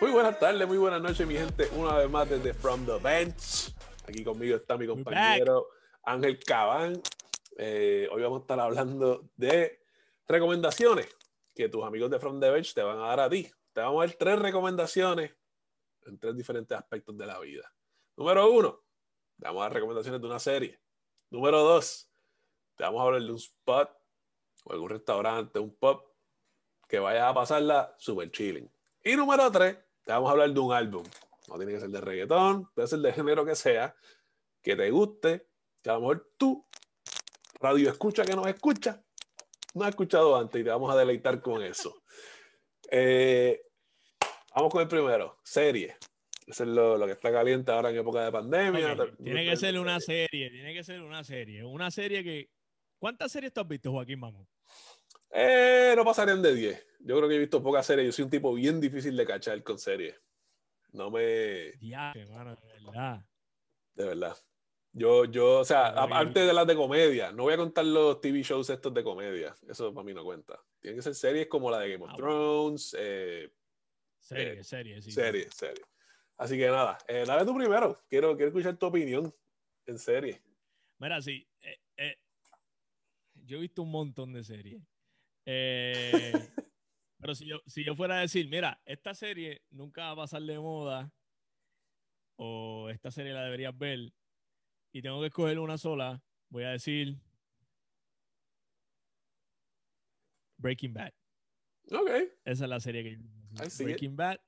Muy buenas tardes, muy buenas noches, mi gente. Una vez más desde From the Bench. Aquí conmigo está mi compañero Ángel Cabán. Eh, hoy vamos a estar hablando de recomendaciones que tus amigos de From the Bench te van a dar a ti. Te vamos a dar tres recomendaciones en tres diferentes aspectos de la vida. Número uno, te vamos a dar recomendaciones de una serie. Número dos, te vamos a hablar de un spot o algún restaurante, un pub que vaya a pasarla super chilling. Y número tres, te vamos a hablar de un álbum. No tiene que ser de reggaetón, puede ser de género que sea, que te guste, que a lo mejor tú, radio escucha que nos escucha, no has escuchado antes y te vamos a deleitar con eso. Eh, vamos con el primero, serie. Eso es lo, que está caliente ahora en época de pandemia. Tiene que ser una serie, tiene que ser una serie. Una serie que. ¿Cuántas series tú has visto, Joaquín Vamos? Eh, no pasarían de 10. Yo creo que he visto pocas series. Yo soy un tipo bien difícil de cachar con series. No me. Ya, hermano, de verdad. De verdad. Yo, yo, o sea, aparte de las de comedia, no voy a contar los TV shows estos de comedia. Eso para mí no cuenta. Tienen que ser series como la de Game of ah, Thrones. Eh, series, eh, series, sí. Series, series. Así que nada, eh, dale tú primero. Quiero, quiero escuchar tu opinión en serie. Mira, sí. Eh, eh, yo he visto un montón de series. Eh, pero si yo, si yo fuera a decir, mira, esta serie nunca va a pasar de moda, o esta serie la deberías ver, y tengo que escoger una sola, voy a decir Breaking Bad. Ok. Esa es la serie que yo Breaking Bad.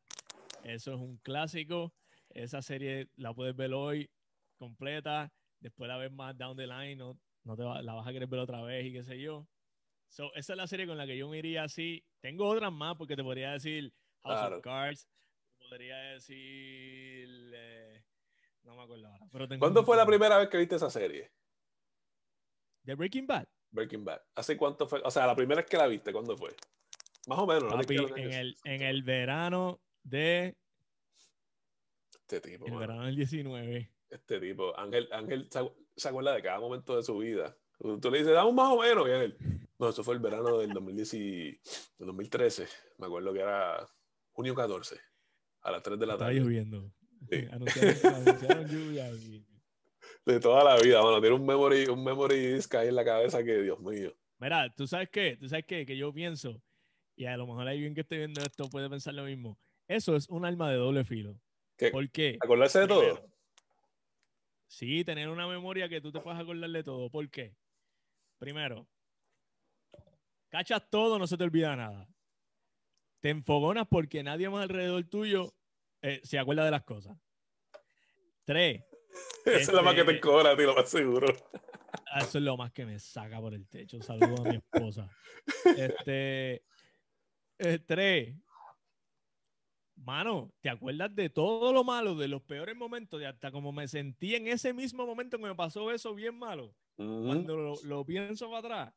Eso es un clásico. Esa serie la puedes ver hoy completa. Después la ves más down the line. No, no te la vas a querer ver otra vez y qué sé yo. So, esa es la serie con la que yo me iría así. Tengo otras más porque te podría decir House of Cards. podría decir. Eh, no me acuerdo ahora. Pero ¿Cuándo fue la primera vez que viste esa serie? ¿De Breaking Bad? Breaking Bad. ¿Hace cuánto fue? O sea, la primera vez que la viste, ¿cuándo fue? Más o menos. en, el, en el verano de. Este tipo. El verano del 19. Este tipo. Ángel, Ángel se acuerda de cada momento de su vida. Tú le dices, dame un más o menos. Y él, no, eso fue el verano del, 2013. Me acuerdo que era junio 14, a las 3 de la tarde. Está lloviendo. Sí. De toda la vida, bueno, tiene un memory, un memory disc ahí en la cabeza que, Dios mío. Mira, ¿tú sabes qué? ¿Tú sabes qué? Que yo pienso, y a lo mejor alguien que esté viendo esto puede pensar lo mismo. Eso es un arma de doble filo. ¿Qué? ¿Por qué? ¿Acordarse de todo? Sí, tener una memoria que tú te puedas acordar de todo. ¿Por qué? Primero, cachas todo, no se te olvida nada. Te enfogonas porque nadie más alrededor tuyo eh, se acuerda de las cosas. Tres. Esa es la más que te este, encojona, tío, lo más seguro. Eso es lo más que me saca por el techo. Saludo a mi esposa. Este. Eh, tres. Mano, ¿te acuerdas de todo lo malo, de los peores momentos, de hasta como me sentí en ese mismo momento que me pasó eso bien malo? Cuando lo, pienso para atrás,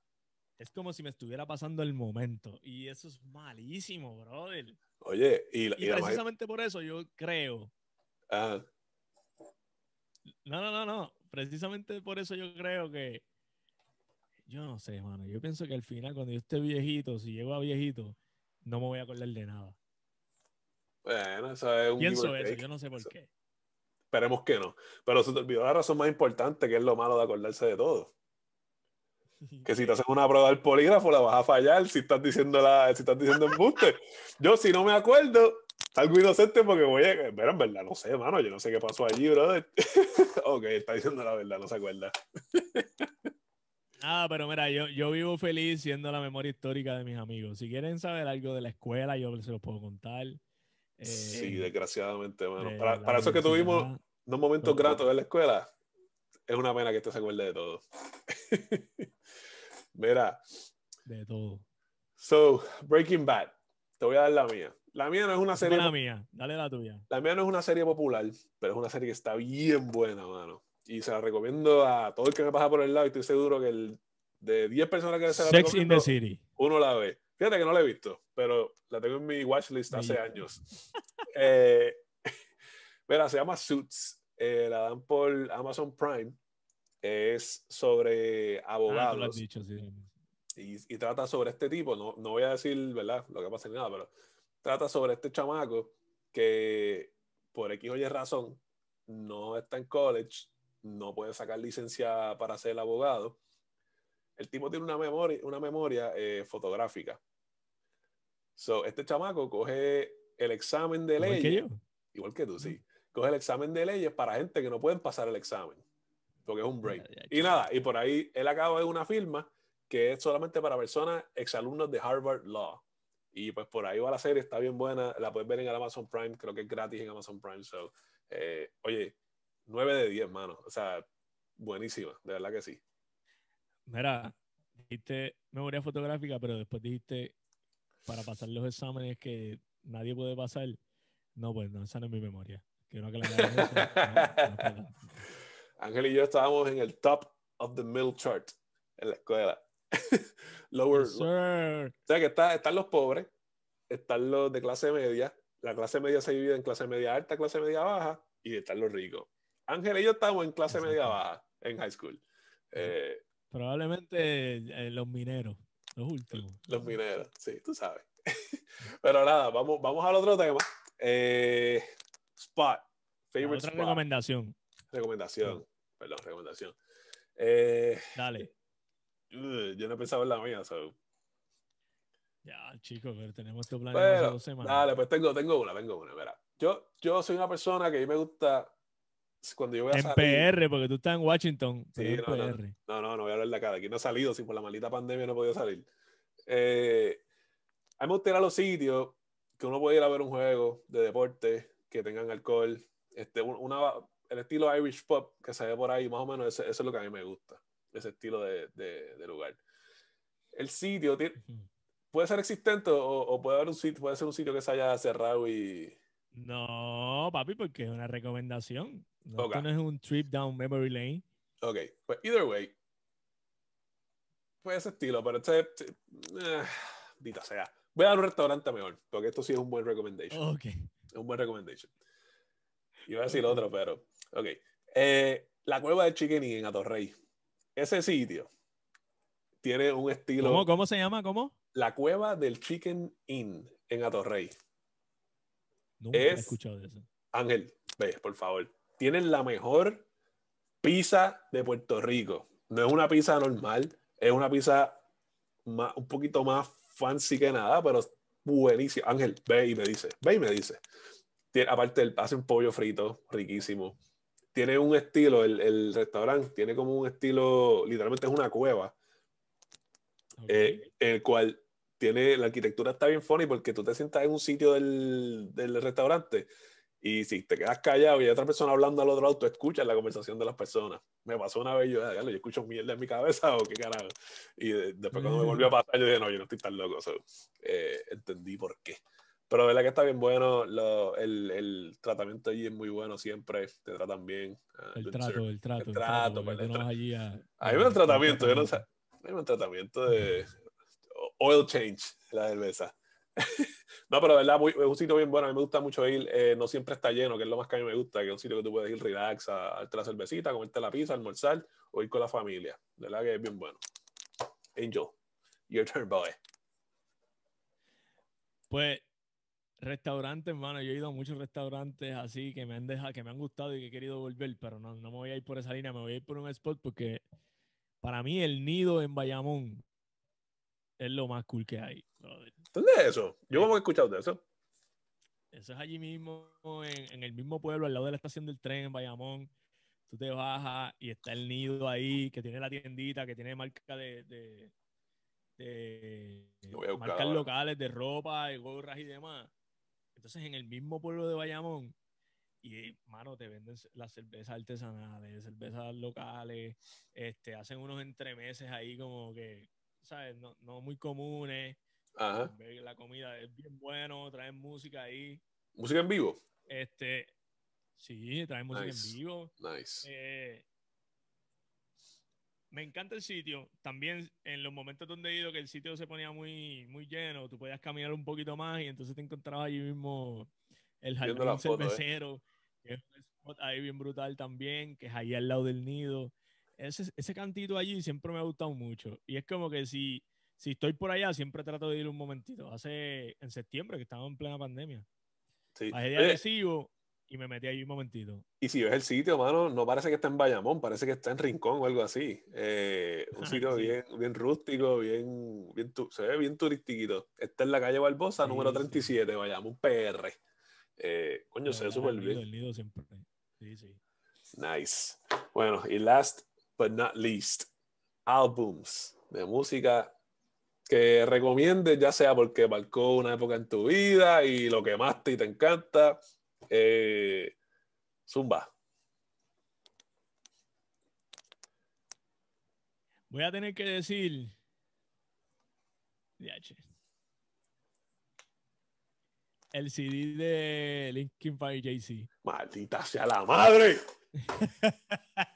es como si me estuviera pasando el momento. Y eso es malísimo, brother. Oye, y, precisamente por eso yo creo. Ah. No, no, no, no. Precisamente por eso yo creo que. Yo no sé, mano. Yo pienso que al final, cuando yo esté viejito, si llego a viejito, no me voy a acordar de nada. Bueno, eso es un. Pienso eso, yo no sé por qué. Esperemos que no. Pero se te olvidó la razón más importante, que es lo malo de acordarse de todo. Que si te hacen una prueba del polígrafo, la vas a fallar si estás diciendo la, si estás diciendo embuste. Yo, si no me acuerdo, algo inocente porque voy a. Pero en verdad, no sé, mano. Yo no sé qué pasó allí, brother. ok, está diciendo la verdad, no se acuerda. Ah, pero mira, yo, yo vivo feliz siendo la memoria histórica de mis amigos. Si quieren saber algo de la escuela, yo se los puedo contar. Sí, eh, desgraciadamente, mano. Para, para eso que tuvimos unos momentos gratos en la escuela, es una pena que esto se acuerde de todo. Mira. De todo. So, Breaking Bad. Te voy a dar la mía. La mía no es una serie. La mía, dale la tuya. La mía no es una serie popular, pero es una serie que está bien buena, mano. Y se la recomiendo a todo el que me pasa por el lado y estoy seguro que el, de 10 personas que se la Sex in the City. uno la ve. Fíjate que no la he visto, pero la tengo en mi watchlist hace años. eh, mira, se llama Suits. Eh, la dan por Amazon Prime. Es sobre ah, abogados. dicho, sí. y, y, trata sobre este tipo. No, no voy a decir, ¿verdad? Lo que pasa ni nada, pero trata sobre este chamaco que por X o Y razón no está en college, no puede sacar licencia para ser abogado. El tipo tiene una memoria, una memoria eh, fotográfica. So, este chamaco coge el examen de leyes. Igual que tú, sí. Coge el examen de leyes para gente que no pueden pasar el examen. Porque es un break. Y nada, y por ahí él acaba de una firma que es solamente para personas exalumnos de Harvard Law. Y pues por ahí va la serie, está bien buena. La puedes ver en Amazon Prime, creo que es gratis en Amazon Prime. So, eh, oye, 9 de 10, mano. O sea, buenísima, de verdad que sí. Mira, dijiste memoria fotográfica, pero después dijiste para pasar los exámenes que nadie puede pasar. No, pues no, esa no es mi memoria. Quiero que Ángel y yo estábamos en el top of the middle chart en la escuela. Lower. O sea que está, están los pobres, están los de clase media. La clase media se divide en clase media alta, clase media baja y están los ricos. Ángel y yo estamos en clase media baja en high school. Eh, Probablemente eh, los mineros, los últimos. Los mineros, sí, tú sabes. Pero nada, vamos, vamos al otro tema. Eh, spot. Favorite otra recomendación. Recomendación. Perdón, recomendación. Dale. yo no he pensado en la mía, so. Ya, chicos, pero tenemos tu plan hace dos semanas. Dale, pues tengo, tengo una, tengo una. Mira, yo, yo soy una persona que a mí me gusta cuando yo voy a en PR, porque tú estás en Washington. Sí, no, no, no, no, no, voy a hablar de acá. aquí no he salido, si por la maldita pandemia no he podido salir. Eh, a mí me gusta ir a los sitios que uno puede ir a ver un juego de deporte, que tengan alcohol, este, una, el estilo Irish Pop que se ve por ahí, más o menos, eso, es lo que a mí me gusta, ese estilo de, de, lugar. El sitio puede ser existente o, o, puede haber un sitio, puede ser un sitio que se haya cerrado y... No, papi, porque es una recomendación. No, no es un trip down memory lane. Ok, pues either way, pues ese estilo, pero este, este eh, sea. Voy a dar un restaurante mejor, porque esto sí es un buen recommendation. Ok. Es un buen recommendation. Iba a decir otro, pero. Ok. Eh, la cueva de Chicken Inn en Atorrey. Ese sitio tiene un estilo. ¿Cómo, ¿Cómo se llama? ¿Cómo? La cueva del Chicken Inn en Atorrey. Nunca he escuchado de eso. Ángel, ve, por favor tienen la mejor pizza de Puerto Rico. No es una pizza normal, es una pizza un poquito más fancy que nada, pero buenísima. Ángel, ve y me dice, ve y me dice. Tiene, aparte, hace un pollo frito riquísimo. Tiene un estilo, el, restaurante tiene como un estilo, literalmente es una cueva, eh, en el cual tiene, la arquitectura está bien funny porque tú te sientas en un sitio del, del restaurante y si te quedas callado y hay otra persona hablando al otro lado, tú escuchas la conversación de las personas. Me pasó una vez, yo, yo escucho mierda en mi cabeza o qué carajo. Y después cuando me volvió a pasar, yo dije, no, yo no estoy tan loco. Eh, entendí por qué. Pero de verdad que está bien bueno. Lo, el, el, tratamiento allí es muy bueno siempre. Te tratan bien. Uh, el, trato, el trato, el trato. El trato. Pues, allí a, hay un tratamiento. Yo no sé. Hay un tratamiento de oil change, la cerveza. no, pero verdad, es un sitio bien bueno. A mí me gusta mucho ir. Eh, no siempre está lleno, que es lo más que a mí me gusta, que es un sitio que tú puedes ir relax, a darte la cervecita, comerte la pizza, almorzar o ir con la familia. De verdad que es bien bueno. Angel, your turn, boy. Pues, restaurantes, hermano. Yo he ido a muchos restaurantes así que me han dejado, que me han gustado y que he querido volver, pero no, no me voy a ir por esa línea, me voy a ir por un spot porque para mí el nido en Bayamón es lo más cool que hay. ¿Dónde es eso? Yo no he escuchado de eso. Eso es allí mismo, en, el mismo pueblo, al lado de la estación del tren en Bayamón. Tú te bajas y está el nido ahí, que tiene la tiendita, que tiene marca de, de, marcas locales de ropa y gorras y demás. Entonces, en el mismo pueblo de Bayamón, y mano, te venden las cervezas artesanales, cervezas locales, este, hacen unos entremeses ahí como que ¿sabes? No, no muy comunes. Ajá. La comida es bien bueno, traen música ahí. ¿Música en vivo? Este, sí, traen música en vivo. Nice. Eh, me encanta el sitio. También en los momentos donde he ido que el sitio se ponía muy, muy lleno, tú podías caminar un poquito más y entonces te encontrabas allí mismo el jardín ¿eh? cervecero, que es un spot ahí bien brutal también, que es ahí al lado del nido ese, ese cantito allí siempre me ha gustado mucho. Y es como que si, si estoy por allá, siempre trato de ir un momentito. Hace en septiembre, que estaba en plena pandemia. Sí. Bajé de agresivo y me metí ahí un momentito. Y si ves el sitio, mano, no parece que está en Bayamón, parece que está en Rincón o algo así. Eh, un sitio bien, bien rústico, bien, bien se ve bien turistiquito. Está en la calle Barbosa, número 37, Bayamón PR. Eh, coño, se ve súper bien. El nido siempre. Sí, sí. Nice. Bueno, y last but not least, álbums de música que recomiendes, ya sea porque marcó una época en tu vida y lo quemaste y te encanta. Eh, Zumba. Voy a tener que decir. El CD de Linkin Park JC. Maldita sea la madre.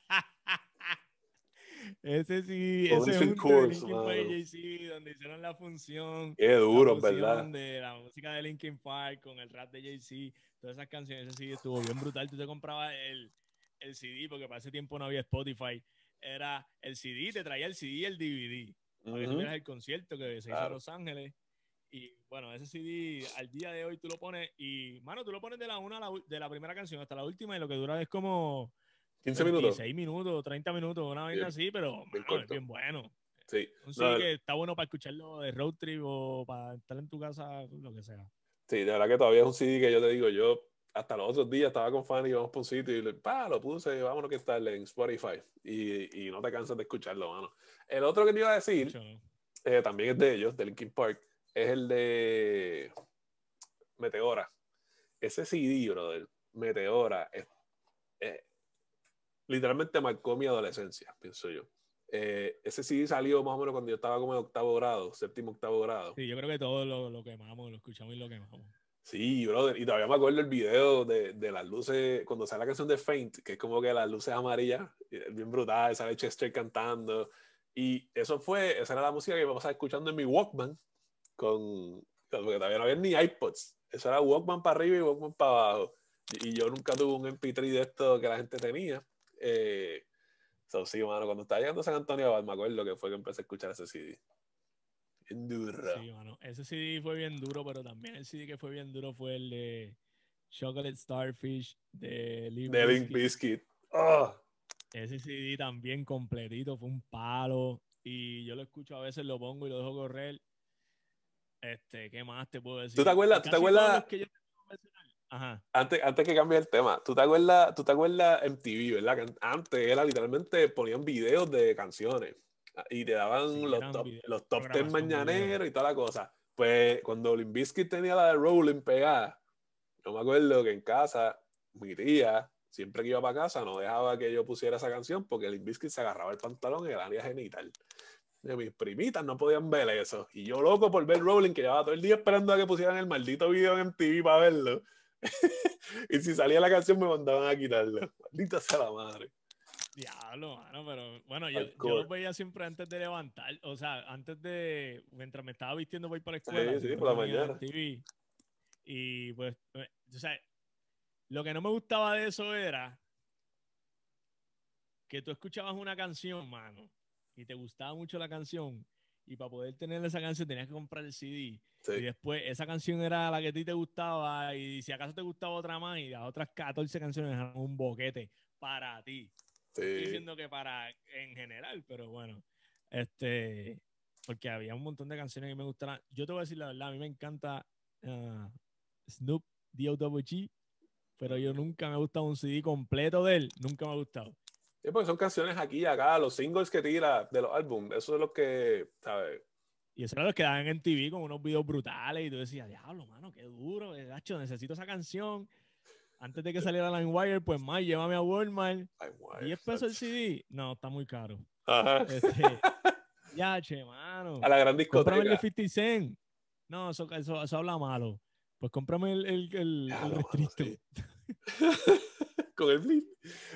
Ese sí, ese es un Linkin Park JC, donde hicieron la función. Qué duro, ¿verdad? De la música de Linkin Park con el rap de JC, todas esas canciones, ese sí estuvo bien brutal. Tú te comprabas el, el CD, porque para ese tiempo no había Spotify. Era el CD, te traía el CD y el DVD. Para que tuvieras el concierto que se hizo en Los Ángeles. Y bueno, ese CD al día de hoy tú lo pones y, mano, tú lo pones de la una de la primera canción hasta la última y lo que dura es como 15 minutos. 6 minutos, 30 minutos, una vez así, pero es bien bueno. Sí. Un CD que está bueno para escucharlo de road trip o para estar en tu casa, lo que sea. Sí, de verdad que todavía es un CD que yo te digo, yo hasta los otros días estaba con Fanny y vamos por un sitio y le, pa, lo puse, vámonos que está en Spotify. Y, y, no te cansas de escucharlo, mano. El otro que te iba a decir, eh, también es de ellos, de Linkin Park, es el de Meteora. Ese CD, brother, Meteora, es, literalmente marcó mi adolescencia, pienso yo. Eh, ese CD salió más o menos cuando yo estaba como en octavo grado, séptimo, octavo grado. Sí, yo creo que todos lo, lo quemamos, lo escuchamos y lo quemamos. Sí, brother, y todavía me acuerdo el video de, de, las luces, cuando sale la canción de Faint, que es como que las luces amarillas, bien brutal, sale Chester cantando, y eso fue, esa era la música que me pasaba escuchando en mi Walkman, con, porque todavía no había ni iPods, eso era Walkman para arriba y Walkman para abajo, y, y yo nunca tuve un MP3 de esto que la gente tenía, eh, so, sí, mano, cuando estaba llegando a San Antonio, me acuerdo que fue que empecé a escuchar ese CD. Bien duro. Sí, mano. Ese CD fue bien duro, pero también el CD que fue bien duro fue el de Chocolate Starfish de Link Biscuit. Oh. Ese CD también completito, fue un palo. Y yo lo escucho a veces, lo pongo y lo dejo correr. Este, ¿qué más te puedo decir? ¿Tú te acuerdas? ¿Tú te acuerdas? Antes, antes que cambie el tema, ¿tú te acuerdas, tú te acuerdas MTV, verdad? Que antes era literalmente ponían videos de canciones y te daban los, top, los top 10 mañaneros y toda la cosa. Pues cuando Limbisky tenía la de Rolling pegada, yo me acuerdo que en casa mi tía, siempre que iba para casa, no dejaba que yo pusiera esa canción porque Limbisky se agarraba el pantalón en el área genital. Mis primitas no podían ver eso. Y yo loco por ver Rolling, que llevaba todo el día esperando a que pusieran el maldito video en MTV para verlo. y si salía la canción me mandaban a quitarla. Maldita sea la madre. Diablo, mano, pero bueno, yo, yo lo veía siempre antes de levantar, o sea, antes de, mientras me estaba vistiendo voy para la escuela. Sí, sí, por la mañana. y pues, eh, o sea, lo que no me gustaba de eso era que tú escuchabas una canción, mano, y te gustaba mucho la canción, y para poder tener esa canción tenías que comprar el CD. Y después esa canción era la que a ti te gustaba y si acaso te gustaba otra más y las otras 14 canciones eran un boquete para ti. Estoy diciendo que para en general, pero bueno, este, porque había un montón de canciones que me gustaban. Yo te voy a decir la verdad, a mí me encanta uh, Snoop D.O.W.G., pero yo nunca me ha gustado un CD completo de él, nunca me ha gustado. Sí, porque son canciones aquí y acá, los singles que tira de los álbumes, eso es lo que, ¿sabes? Y eso era lo que daban en TV con unos videos brutales y tú decías, diablo, mano, qué duro, gacho, necesito esa canción. Antes de que saliera LimeWire, pues más, llévame a Walmart. 10 pesos el CD. No, está muy caro. Ajá. Este, ya, che, mano. A la gran discoteca. Cómprame el 50 Cent. No, eso, eso, eso habla malo. Pues cómprame el, el, el, el con el flip.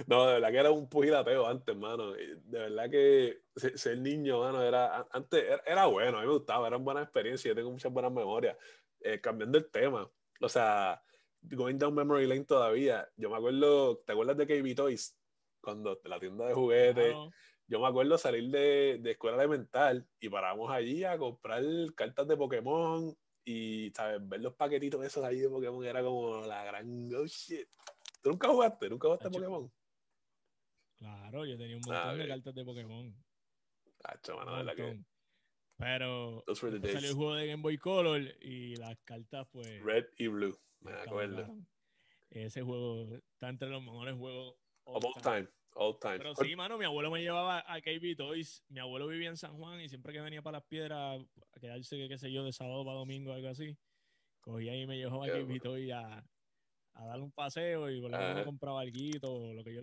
No, de verdad que era un pugilateo antes, mano. De verdad que ser niño, mano, era, antes era, bueno, a mí me gustaba, eran buenas experiencias, yo tengo muchas buenas memorias. Eh, cambiando el tema, o sea, going down memory lane todavía, yo me acuerdo, ¿te acuerdas de KB Toys? Cuando la tienda de juguetes, yo me acuerdo salir de, de escuela elemental y paramos allí a comprar cartas de Pokémon Y, ¿sabes? Ver los paquetitos esos ahí de Pokémon era como la gran. Oh shit. ¿Tú nunca jugaste? ¿Nunca jugaste Pokémon? Claro, yo tenía un montón de cartas de Pokémon. Hacho, mano, verdad que. Pero salió el juego de Game Boy Color y las cartas, pues. Red y Blue, me acuerdo. Ese juego está entre los mejores juegos. All, all time. All time. Pero sí, mano, mi abuelo me llevaba a KB Toys. Mi abuelo vivía en San Juan y siempre que venía para las piedras, a quedarse, qué sé yo, de sábado para domingo, algo así, cogía y me llevaba a KB Toys a, a darle un paseo y por lo menos compraba algo, lo que yo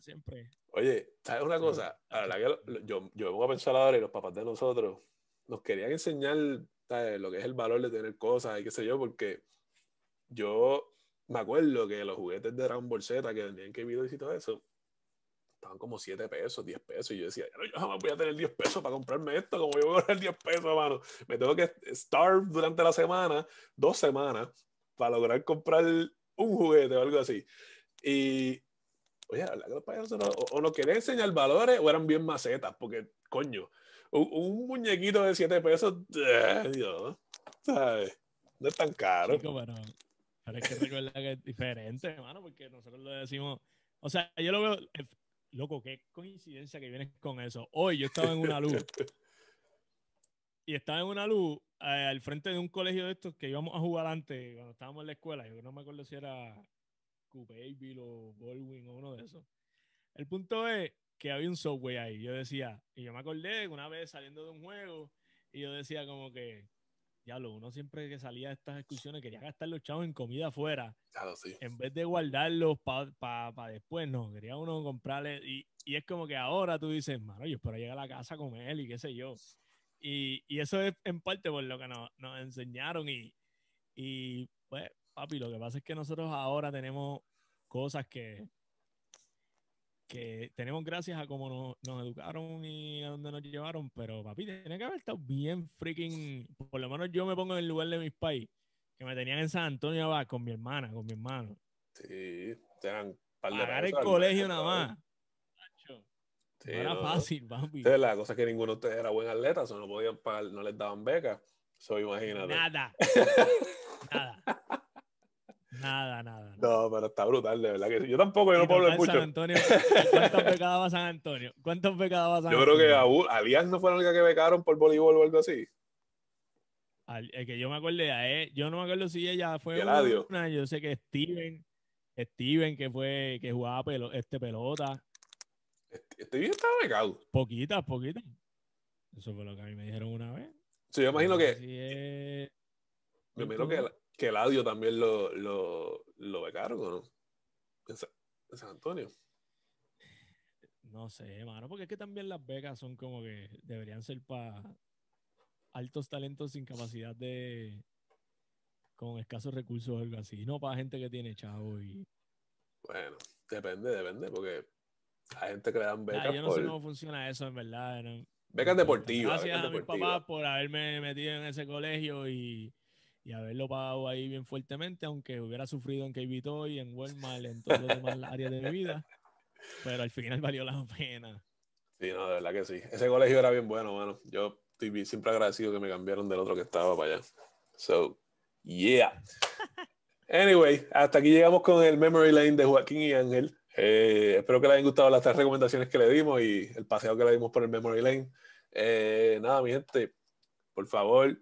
siempre. Oye, ¿sabes una cosa? A la que yo, yo me voy a pensar ahora y los papás de nosotros nos querían enseñar lo que es el valor de tener cosas y qué sé yo, porque yo me acuerdo que los juguetes de Dragon Ball Z que vendían que videos y todo eso, estaban como 7 pesos, 10 pesos. Y yo decía, yo jamás voy a tener 10 pesos para comprarme esto, como yo voy a tener 10 pesos, mano. Me tengo que starve durante la semana, dos semanas, para lograr comprar un juguete o algo así. Y, oye, la los payasos o, o nos querían enseñar valores o eran bien macetas, porque, coño, un, muñequito de 7 pesos, eh, Dios, ¿sabes? No es tan caro. pero, pero, es que recuerda que es diferente, hermano, porque nosotros lo decimos. O sea, yo lo veo, eh, loco, qué coincidencia que vienes con eso. Hoy yo estaba en una luz. y estaba en una luz eh, al frente de un colegio de estos que íbamos a jugar antes, cuando estábamos en la escuela. Yo no me acuerdo si era Cooperville o Baldwin o uno de esos. El punto es que había un software ahí. Yo decía, y yo me acordé una vez saliendo de un juego, y yo decía como que, ya lo uno siempre que salía de estas excursiones quería gastar los chavos en comida afuera. Claro, sí. En vez de guardarlos para después, no, quería uno comprarle. Y, y, es como que ahora tú dices, mano, yo espero llegar a la casa con él y qué sé yo. Y, y eso es en parte por lo que nos, nos enseñaron. Y, y pues, papi, lo que pasa es que nosotros ahora tenemos cosas que, que tenemos gracias a cómo nos, educaron y a dónde nos llevaron, pero papi, tiene que haber estado bien freaking, por lo menos yo me pongo en el lugar de mis pais, que me tenían en San Antonio abajo con mi hermana, con mi hermano. Sí, tenían par de Pagar el colegio nada más. No era fácil, papi. la cosa es que ninguno de ustedes era buen atleta, o no podían pagar, no les daban becas. Eso imagínate. Nada. Nada. Nada, nada, No, pero está brutal, de verdad que Yo tampoco, yo no puedo hablar mucho. San Antonio, ¿Cuántos becados va San Antonio? ¿Cuántos va San Antonio? Yo creo que a Alias no fue la única que becaron por voleibol o algo así. el que yo me acuerdo de yo no me acuerdo si ella fue una, yo sé que Steven, Steven que fue, que jugaba pelo, este pelota. Steven estaba becado. Poquitas, poquitas. Eso fue lo que a mí me dijeron una vez. Sí, yo imagino que. Me imagino que que el audio también lo, lo, lo becaron, ¿o no? En, San Antonio. No sé, hermano, porque es que también las becas son como que deberían ser para altos talentos sin capacidad de. con escasos recursos o algo así, no para gente que tiene chavo y. Bueno, depende, depende, porque hay gente que le dan becas. yo no sé cómo funciona eso, en verdad. Becas deportivas. Gracias a mis papás por haberme metido en ese colegio y y haberlo pagado ahí bien fuertemente, aunque hubiera sufrido en KB Toy, en Walmart, en todas las demás áreas de mi vida. Pero al final valió la pena. Sí, no, de verdad que sí. Ese colegio era bien bueno, mano. Yo estoy siempre agradecido que me cambiaron del otro que estaba para allá. So, yeah. Anyway, hasta aquí llegamos con el Memory Lane de Joaquín y Ángel. Eh, espero que les hayan gustado las tres recomendaciones que le dimos y el paseo que le dimos por el Memory Lane. Eh, nada, mi gente, por favor,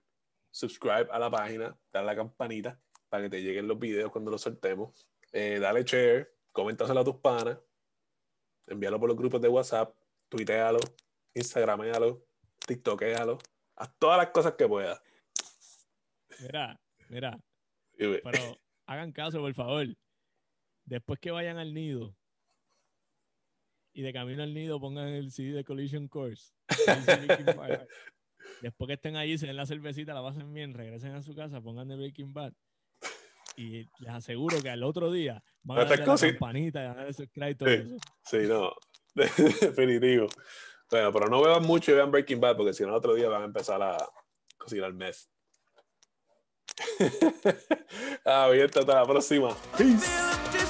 subscribe a la página, dale a la campanita para que te lleguen los videos cuando los soltemos. Eh, dale share, coméntaselo a tus panas, envíalo por los grupos de WhatsApp, tuitealo, instagramealo, tiktokealo, haz todas las cosas que puedas. Mira, mira. Pero hagan caso, por favor. Después que vayan al nido y de camino al nido pongan el CD de Collision Course. Después que estén ahí, se den la cervecita, la pasen bien, regresen a su casa, pongan de Breaking Bad. Y les aseguro que al otro día van a dar la campanita y a dar subscribe todo sí, eso. Sí, no. Definitivo. Bueno, pero no beban mucho y vean Breaking Bad, porque si no, el otro día van a empezar a cocinar meth. ah, bien, hasta la próxima. Peace.